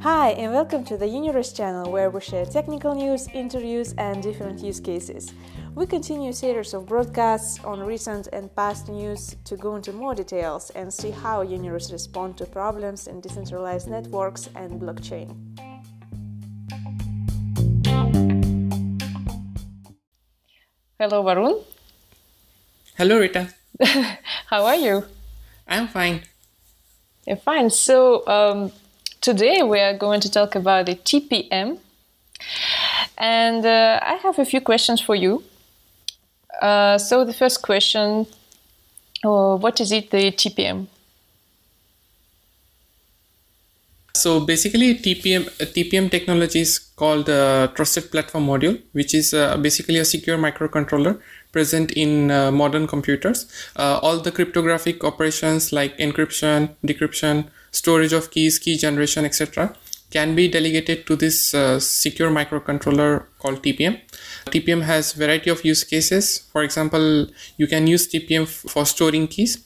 Hi, and welcome to the Uniris channel where we share technical news, interviews, and different use cases. We continue a series of broadcasts on recent and past news to go into more details and see how Uniris respond to problems in decentralized networks and blockchain. Hello, Varun. Hello, Rita. How are you? I'm fine. Yeah, fine. So um, today we are going to talk about the TPM, and uh, I have a few questions for you. Uh, so the first question: uh, What is it, the TPM? So basically, TPM TPM technology is called a Trusted Platform Module, which is uh, basically a secure microcontroller present in uh, modern computers. Uh, all the cryptographic operations like encryption, decryption, storage of keys, key generation, etc., can be delegated to this uh, secure microcontroller called TPM. TPM has variety of use cases. For example, you can use TPM for storing keys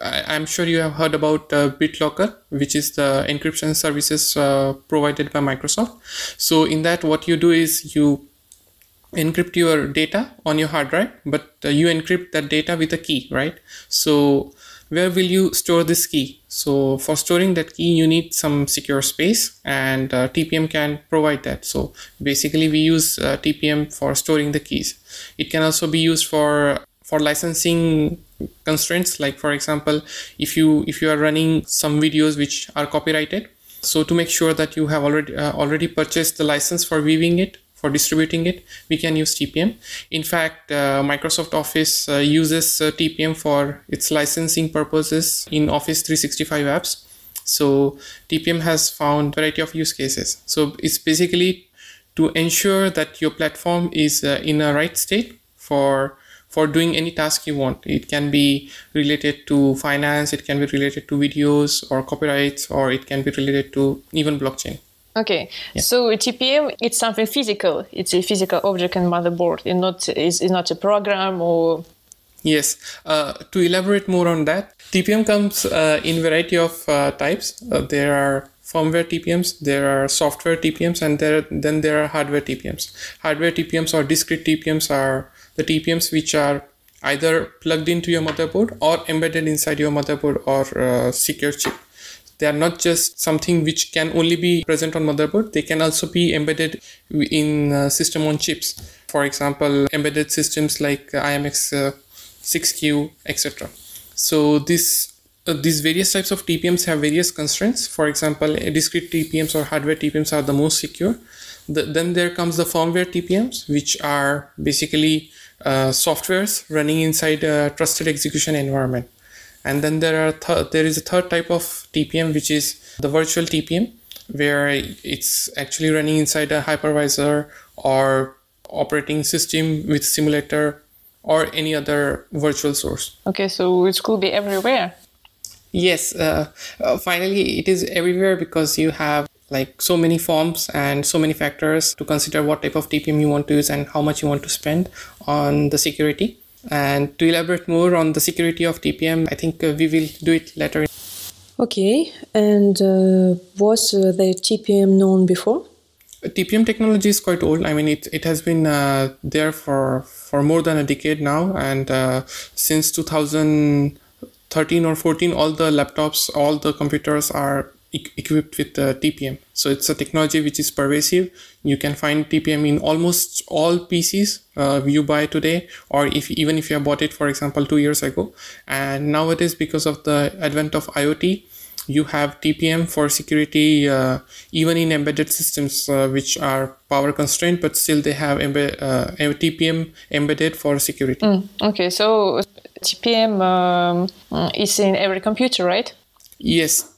I, am sure you have heard about uh, BitLocker, which is the encryption services uh, provided by Microsoft. So in that, what you do is you encrypt your data on your hard drive, but uh, you encrypt that data with a key, right? So where will you store this key? So for storing that key, you need some secure space and uh, TPM can provide that. So basically we use uh, TPM for storing the keys. It can also be used for for licensing constraints like for example if you if you are running some videos which are copyrighted so to make sure that you have already uh, already purchased the license for viewing it for distributing it we can use tpm in fact uh, microsoft office uh, uses uh, tpm for its licensing purposes in office 365 apps so tpm has found variety of use cases so it's basically to ensure that your platform is uh, in a right state for for doing any task you want. It can be related to finance, it can be related to videos or copyrights, or it can be related to even blockchain. Okay, yeah. so TPM it's something physical. It's a physical object and motherboard. It's not it's, it's not a program or. Yes. Uh, to elaborate more on that, TPM comes uh, in variety of uh, types. Uh, there are firmware TPMs, there are software TPMs, and there then there are hardware TPMs. Hardware TPMs or discrete TPMs are the TPMs which are either plugged into your motherboard or embedded inside your motherboard or uh, secure chip. They are not just something which can only be present on motherboard. They can also be embedded in uh, system on chips. For example, embedded systems like IMX uh, 6Q, etc. So this uh, these various types of TPMs have various constraints. For example, discrete TPMs or hardware TPMs are the most secure. The, then there comes the firmware TPMs, which are basically uh, softwares running inside a trusted execution environment. And then there are th- there is a third type of TPM, which is the virtual TPM, where it's actually running inside a hypervisor or operating system with simulator or any other virtual source. Okay, so it could be everywhere. Yes, uh, uh, finally, it is everywhere because you have like so many forms and so many factors to consider what type of TPM you want to use and how much you want to spend on the security. And to elaborate more on the security of TPM, I think uh, we will do it later. Okay, and uh, was uh, the TPM known before? TPM technology is quite old. I mean, it, it has been uh, there for, for more than a decade now. And uh, since 2013 or 14, all the laptops, all the computers are equipped with uh, TPM. So it's a technology which is pervasive. You can find TPM in almost all PCs uh, you buy today, or if even if you have bought it, for example, two years ago. And nowadays, because of the advent of IoT, you have TPM for security, uh, even in embedded systems uh, which are power constrained, but still they have embed, uh, TPM embedded for security. Mm, okay, so TPM um, is in every computer, right? Yes,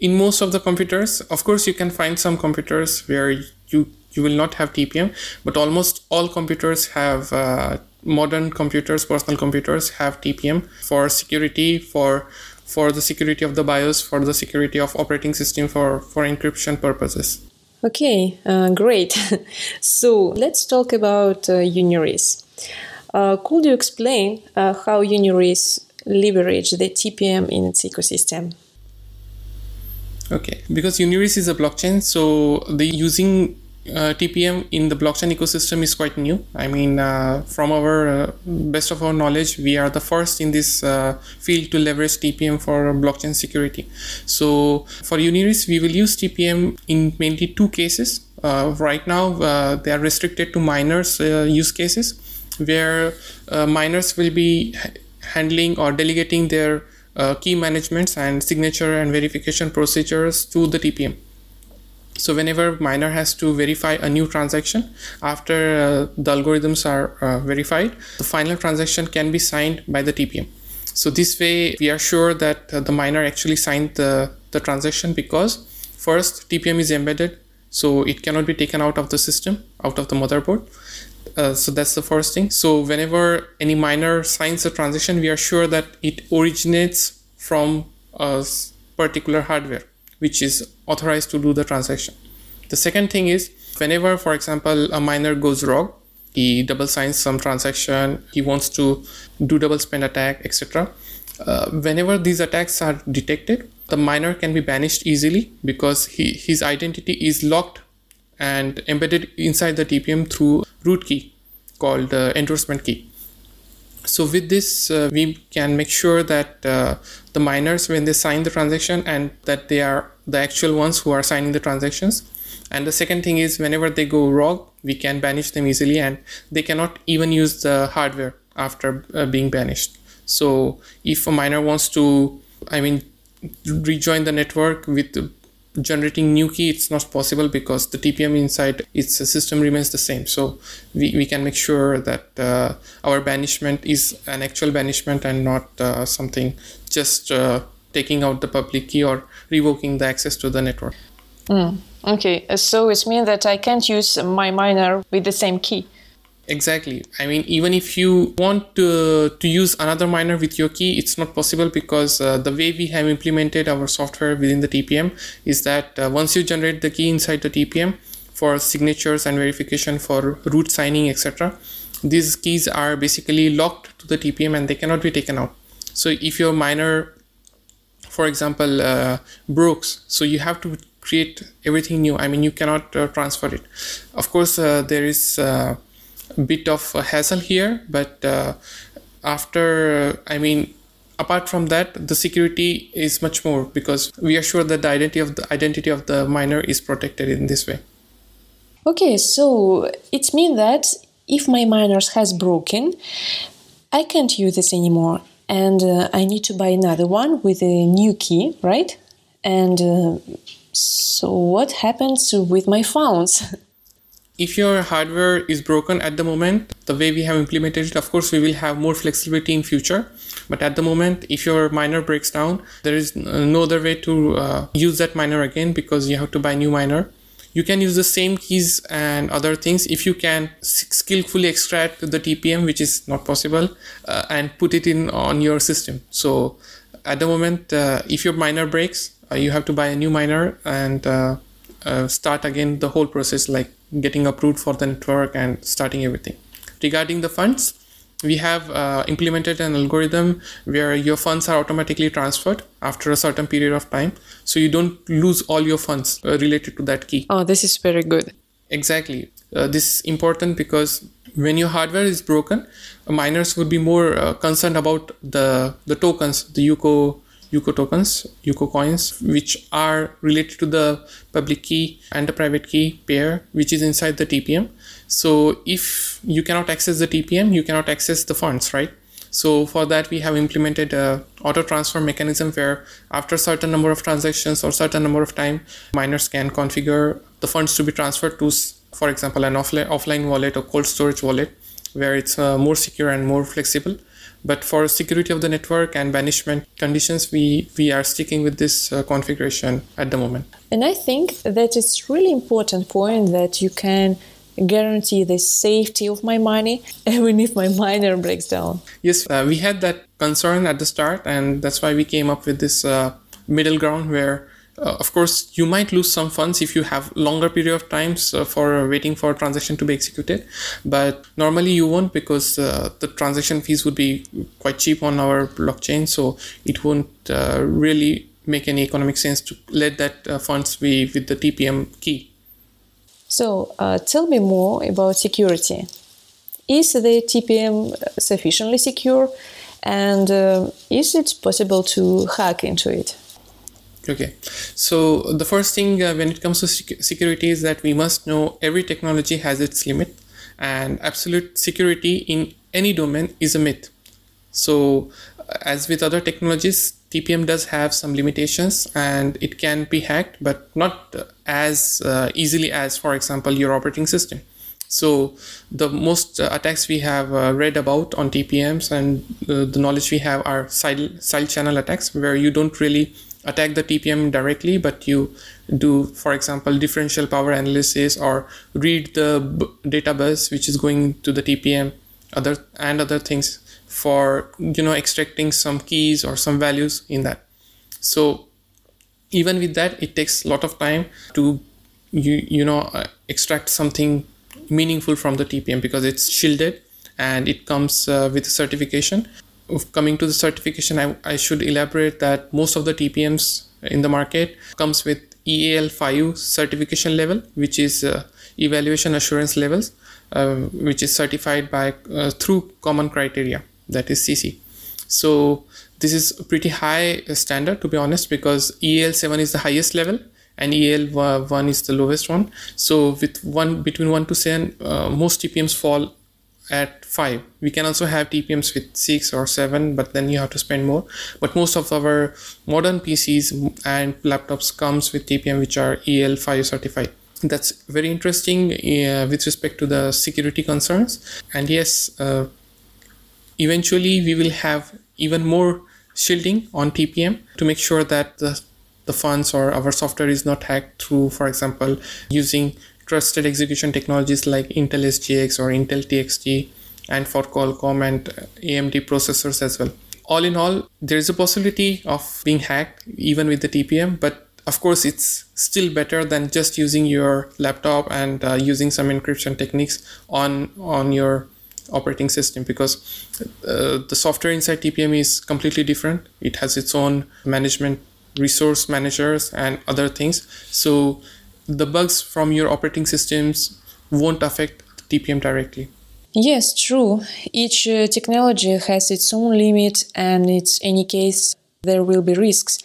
in most of the computers of course you can find some computers where you you will not have tpm but almost all computers have uh, modern computers personal computers have tpm for security for for the security of the bios for the security of operating system for for encryption purposes. Okay uh, great. So let's talk about uh, uniris uh, could you explain uh, how uniris leverage the TPM in its ecosystem? Okay, because Uniris is a blockchain, so the using uh, TPM in the blockchain ecosystem is quite new. I mean, uh, from our uh, best of our knowledge, we are the first in this uh, field to leverage TPM for blockchain security. So for Uniris, we will use TPM in mainly two cases. Uh, right now, uh, they are restricted to miners use cases, where miners will be handling or delegating their key managements and signature and verification procedures to the TPM so whenever miner has to verify a new transaction after uh, the algorithms are uh, verified, the final transaction can be signed by the TPM. So this way we are sure that uh, the miner actually signed the, the transaction because first TPM is embedded so it cannot be taken out of the system, out of the motherboard. Uh, so that's the first thing. So whenever any miner signs a transaction, we are sure that it originates from a particular hardware which is authorized to do the transaction. The second thing is whenever, for example, a miner goes rogue, he double signs some transaction, he wants to do double spend attack, etc. Uh, whenever these attacks are detected, the miner can be banished easily because he, his identity is locked and embedded inside the TPM through root key called uh, endorsement key. So with this uh, we can make sure that uh, the miners when they sign the transaction and that they are the actual ones who are signing the transactions. And the second thing is whenever they go rogue we can banish them easily and they cannot even use the hardware after uh, being banished. So if a miner wants to i mean rejoin the network with generating new key it's not possible because the tpm inside its system remains the same. So we, we can make sure that uh, our banishment is an actual banishment and not uh, something just uh, taking out the public key or revoking the access to the network. Mm, okay. So it means that i can't use my miner with the same key Exactly. I mean, even if you want to, to use another miner with your key, it's not possible because uh, the way we have implemented our software within the TPM is that uh, once you generate the key inside the TPM for signatures and verification for root signing, etc., these keys are basically locked to the TPM and they cannot be taken out. So if your miner, for example, uh, breaks, so you have to create everything new. I mean, you cannot uh, transfer it. Of course, uh, there is bit of a hassle here but uh, after i mean apart from that the security is much more because we are sure that the identity of the identity of the miner is protected in this way. Okay so it means that if my miners has broken i can't use this anymore. And uh, i need to buy another one with a new key right? And uh, so what happens with my funds if your hardware is broken at the moment the way we have implemented it of course we will have more flexibility in future. But at the moment if your miner breaks down there is no other way to uh, use that miner again because you have to buy new miner. You can use the same keys and other things. If you can skillfully extract the tpm which is not possible uh, and put it in on your system. So at the moment uh, if your miner breaks uh, you have to buy a new miner and uh, uh, start again the whole process like getting approved for the network and starting everything. Regarding the funds, we have uh, implemented an algorithm where your funds are automatically transferred after a certain period of time. So you don't lose all your funds uh, related to that key. Oh this is very good. Exactly. Uh, this is important because when your hardware is broken miners would be more uh, concerned about the the tokens the UCO UCO tokens, UCO coins, which are related to the public key and the private key pair, which is inside the TPM. So if you cannot access the TPM, you cannot access the funds, right? So for that, we have implemented a auto transfer mechanism where after certain number of transactions or certain number of time, miners can configure the funds to be transferred to, for example, an offline, offline wallet or cold storage wallet, where it's uh, more secure and more flexible but for security of the network and banishment conditions we we are sticking with this uh, configuration at the moment. And i think that it's really important point that you can guarantee the safety of my money even if my miner breaks down. Yes uh, we had that concern at the start and that's why we came up with this uh, middle ground where uh, of course you might lose some funds if you have longer period of times uh, for waiting for a transaction to be executed. But normally you won't because uh, the transaction fees would be quite cheap on our blockchain so it won't uh, really make any economic sense to let that uh, funds be with the tpm key. So uh, tell me more about security. Is the tpm sufficiently secure? And is it possible to hack into it? Okay, so the first thing uh, when it comes to sec- security is that we must know every technology has its limit, and absolute security in any domain is a myth. So, uh, as with other technologies, TPM does have some limitations and it can be hacked, but not as uh, easily as, for example, your operating system. So, the most uh, attacks we have uh, read about on TPMs and uh, the knowledge we have are side, side channel attacks, where you don't really attack the TPM directly, but you do, for example, differential power analysis or read the b- data bus which is going to the TPM, other and other things for you know extracting some keys or some values in that. So even with that, it takes a lot of time to you you know uh, extract something meaningful from the TPM because it's shielded and it comes uh, with certification coming to the certification, I, I should elaborate that most of the TPMs in the market comes with EAL5 certification level, which is uh, evaluation assurance levels, uh, which is certified by uh, through common criteria, that is CC. So this is pretty high standard to be honest, because EAL7 is the highest level and EAL1 is the lowest one. So with one between one to seven, uh, most TPMs fall at 5 we can also have tpms with 6 or 7 but then you have to spend more. But most of our modern pcs and laptops comes with tpm which are el5 certified. That's very interesting uh, with respect to the security concerns. And yes uh, eventually we will have even more shielding on tpm to make sure that the, the funds or our software is not hacked through for example using trusted execution technologies like Intel SGX or Intel TXT and for Qualcomm and AMD processors as well. All in all, there is a possibility of being hacked even with the TPM, but of course, it's still better than just using your laptop and uh, using some encryption techniques on on your operating system because uh, the software inside TPM is completely different. It has its own management resource managers and other things. So the bugs from your operating systems won't affect TPM directly. Yes, true. Each uh, technology has its own limit, and in any case, there will be risks.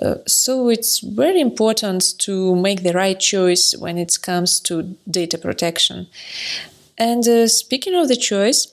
Uh, so it's very important to make the right choice when it comes to data protection. And uh, speaking of the choice,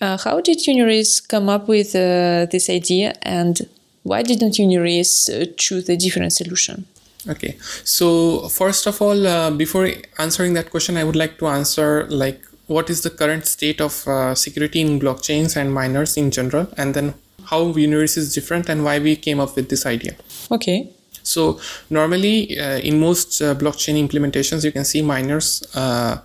uh, how did Uniris come up with uh, this idea, and why didn't Uniris uh, choose a different solution? Okay, so first of all, uh, before answering that question, I would like to answer like what is the current state of uh, security in blockchains and miners in general, and then how Uniris is different and why we came up with this idea. Okay. So normally, uh, in most uh, blockchain implementations, you can see miners uh,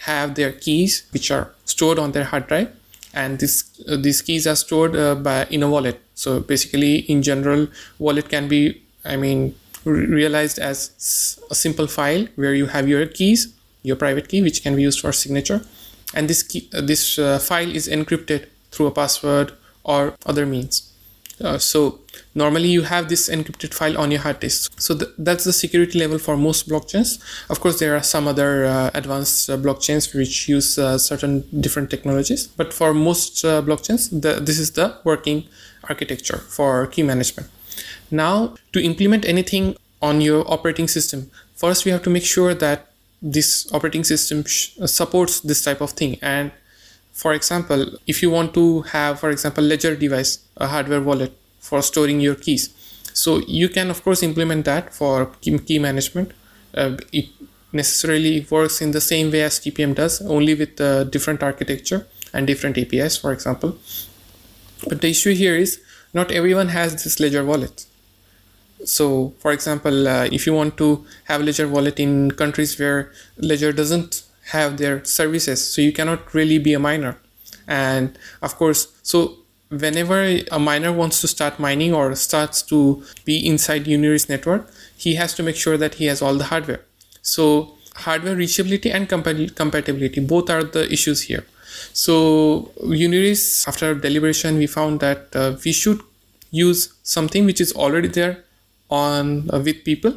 have their keys which are stored on their hard drive, and this uh, these keys are stored by in a wallet. So basically, in general, wallet can be, I mean realized as a simple file where you have your keys, your private key, which can be used for signature, and this key, uh, this uh, file is encrypted through a password or other means. Uh, so normally you have this encrypted file on your hard disk. So th- that's the security level for most blockchains. Of course, there are some other uh, advanced uh, blockchains which use uh, certain different technologies, but for most blockchains, the, this is the working architecture for key management. Now, to implement anything on your operating system, first we have to make sure that this operating system sh- uh, supports this type of thing. And for example, if you want to have, for example, ledger device, a hardware wallet for storing your keys, so you can of course implement that for key management. Uh, it necessarily works in the same way as TPM does, only with a different architecture and different APIs, for example. But the issue here is not everyone has this ledger wallet so for example uh, if you want to have a ledger wallet in countries where ledger doesn't have their services so you cannot really be a miner and of course so whenever a miner wants to start mining or starts to be inside Uniris network, he has to make sure that he has all the hardware. So hardware reachability and compatibility both are the issues here. So Uniris, after deliberation, we found that uh, we should use something which is already there on uh, with people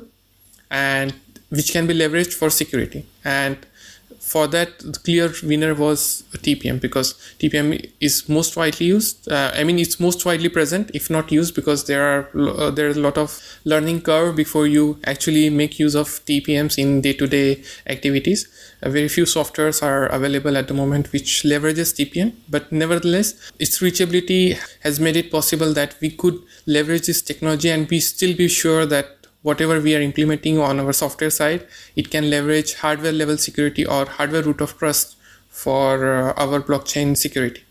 and which can be leveraged for security. And for that the clear winner was tpm because tpm is most widely used uh, i mean it's most widely present if not used because there are uh, there's a lot of learning curve before you actually make use of tpms in day-to-day activities. Uh, very few softwares are available at the moment which leverages tpm but nevertheless its reachability has made it possible that we could leverage this technology and we still be sure that whatever we are implementing on our software side, it can leverage hardware level security or hardware root of trust for uh, our blockchain security.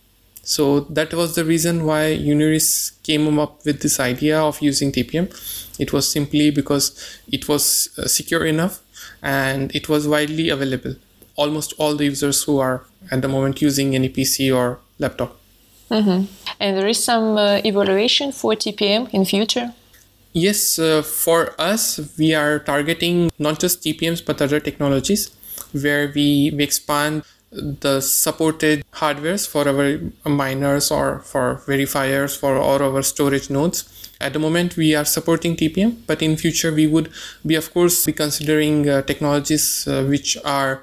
So that was the reason why Uniris came up with this idea of using TPM. It was simply because it was uh, secure enough and it was widely available. Almost all the users who are at the moment using any PC or laptop. Mm-hmm. And there is some uh, evaluation for TPM in future. Yes, uh, for us, we are targeting not just TPMs but other technologies where we, we expand the supported hardwares for our miners or for verifiers for all our storage nodes. At the moment, we are supporting TPM, but in future, we would be, of course, be considering uh, technologies uh, which are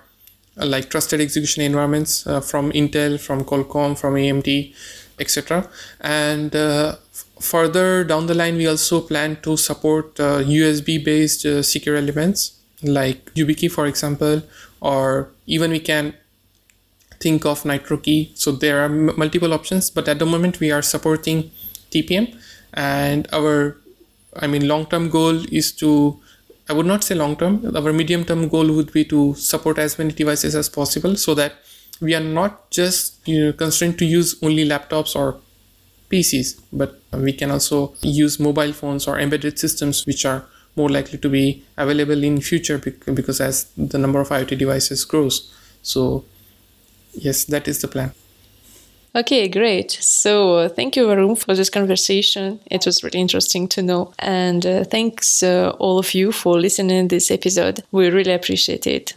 uh, like trusted execution environments uh, from Intel, from Qualcomm, from AMD, etc. And uh, further down the line, we also plan to support uh, USB based uh, secure elements like YubiKey, for example, or even we can think of NitroKey. So there are m- multiple options, but at the moment we are supporting TPM, and our, I mean, long term goal is to, I would not say long term, our medium term goal would be to support as many devices as possible so that we are not just you know, constrained to use only laptops or PCs, but we can also use mobile phones or embedded systems, which are more likely to be available in future because as the number of IoT devices grows. So yes, that is the plan. Okay, great. So thank you, Varun, for this conversation. It was really interesting to know. And uh, thanks uh, all of you for listening this episode. We really appreciate it.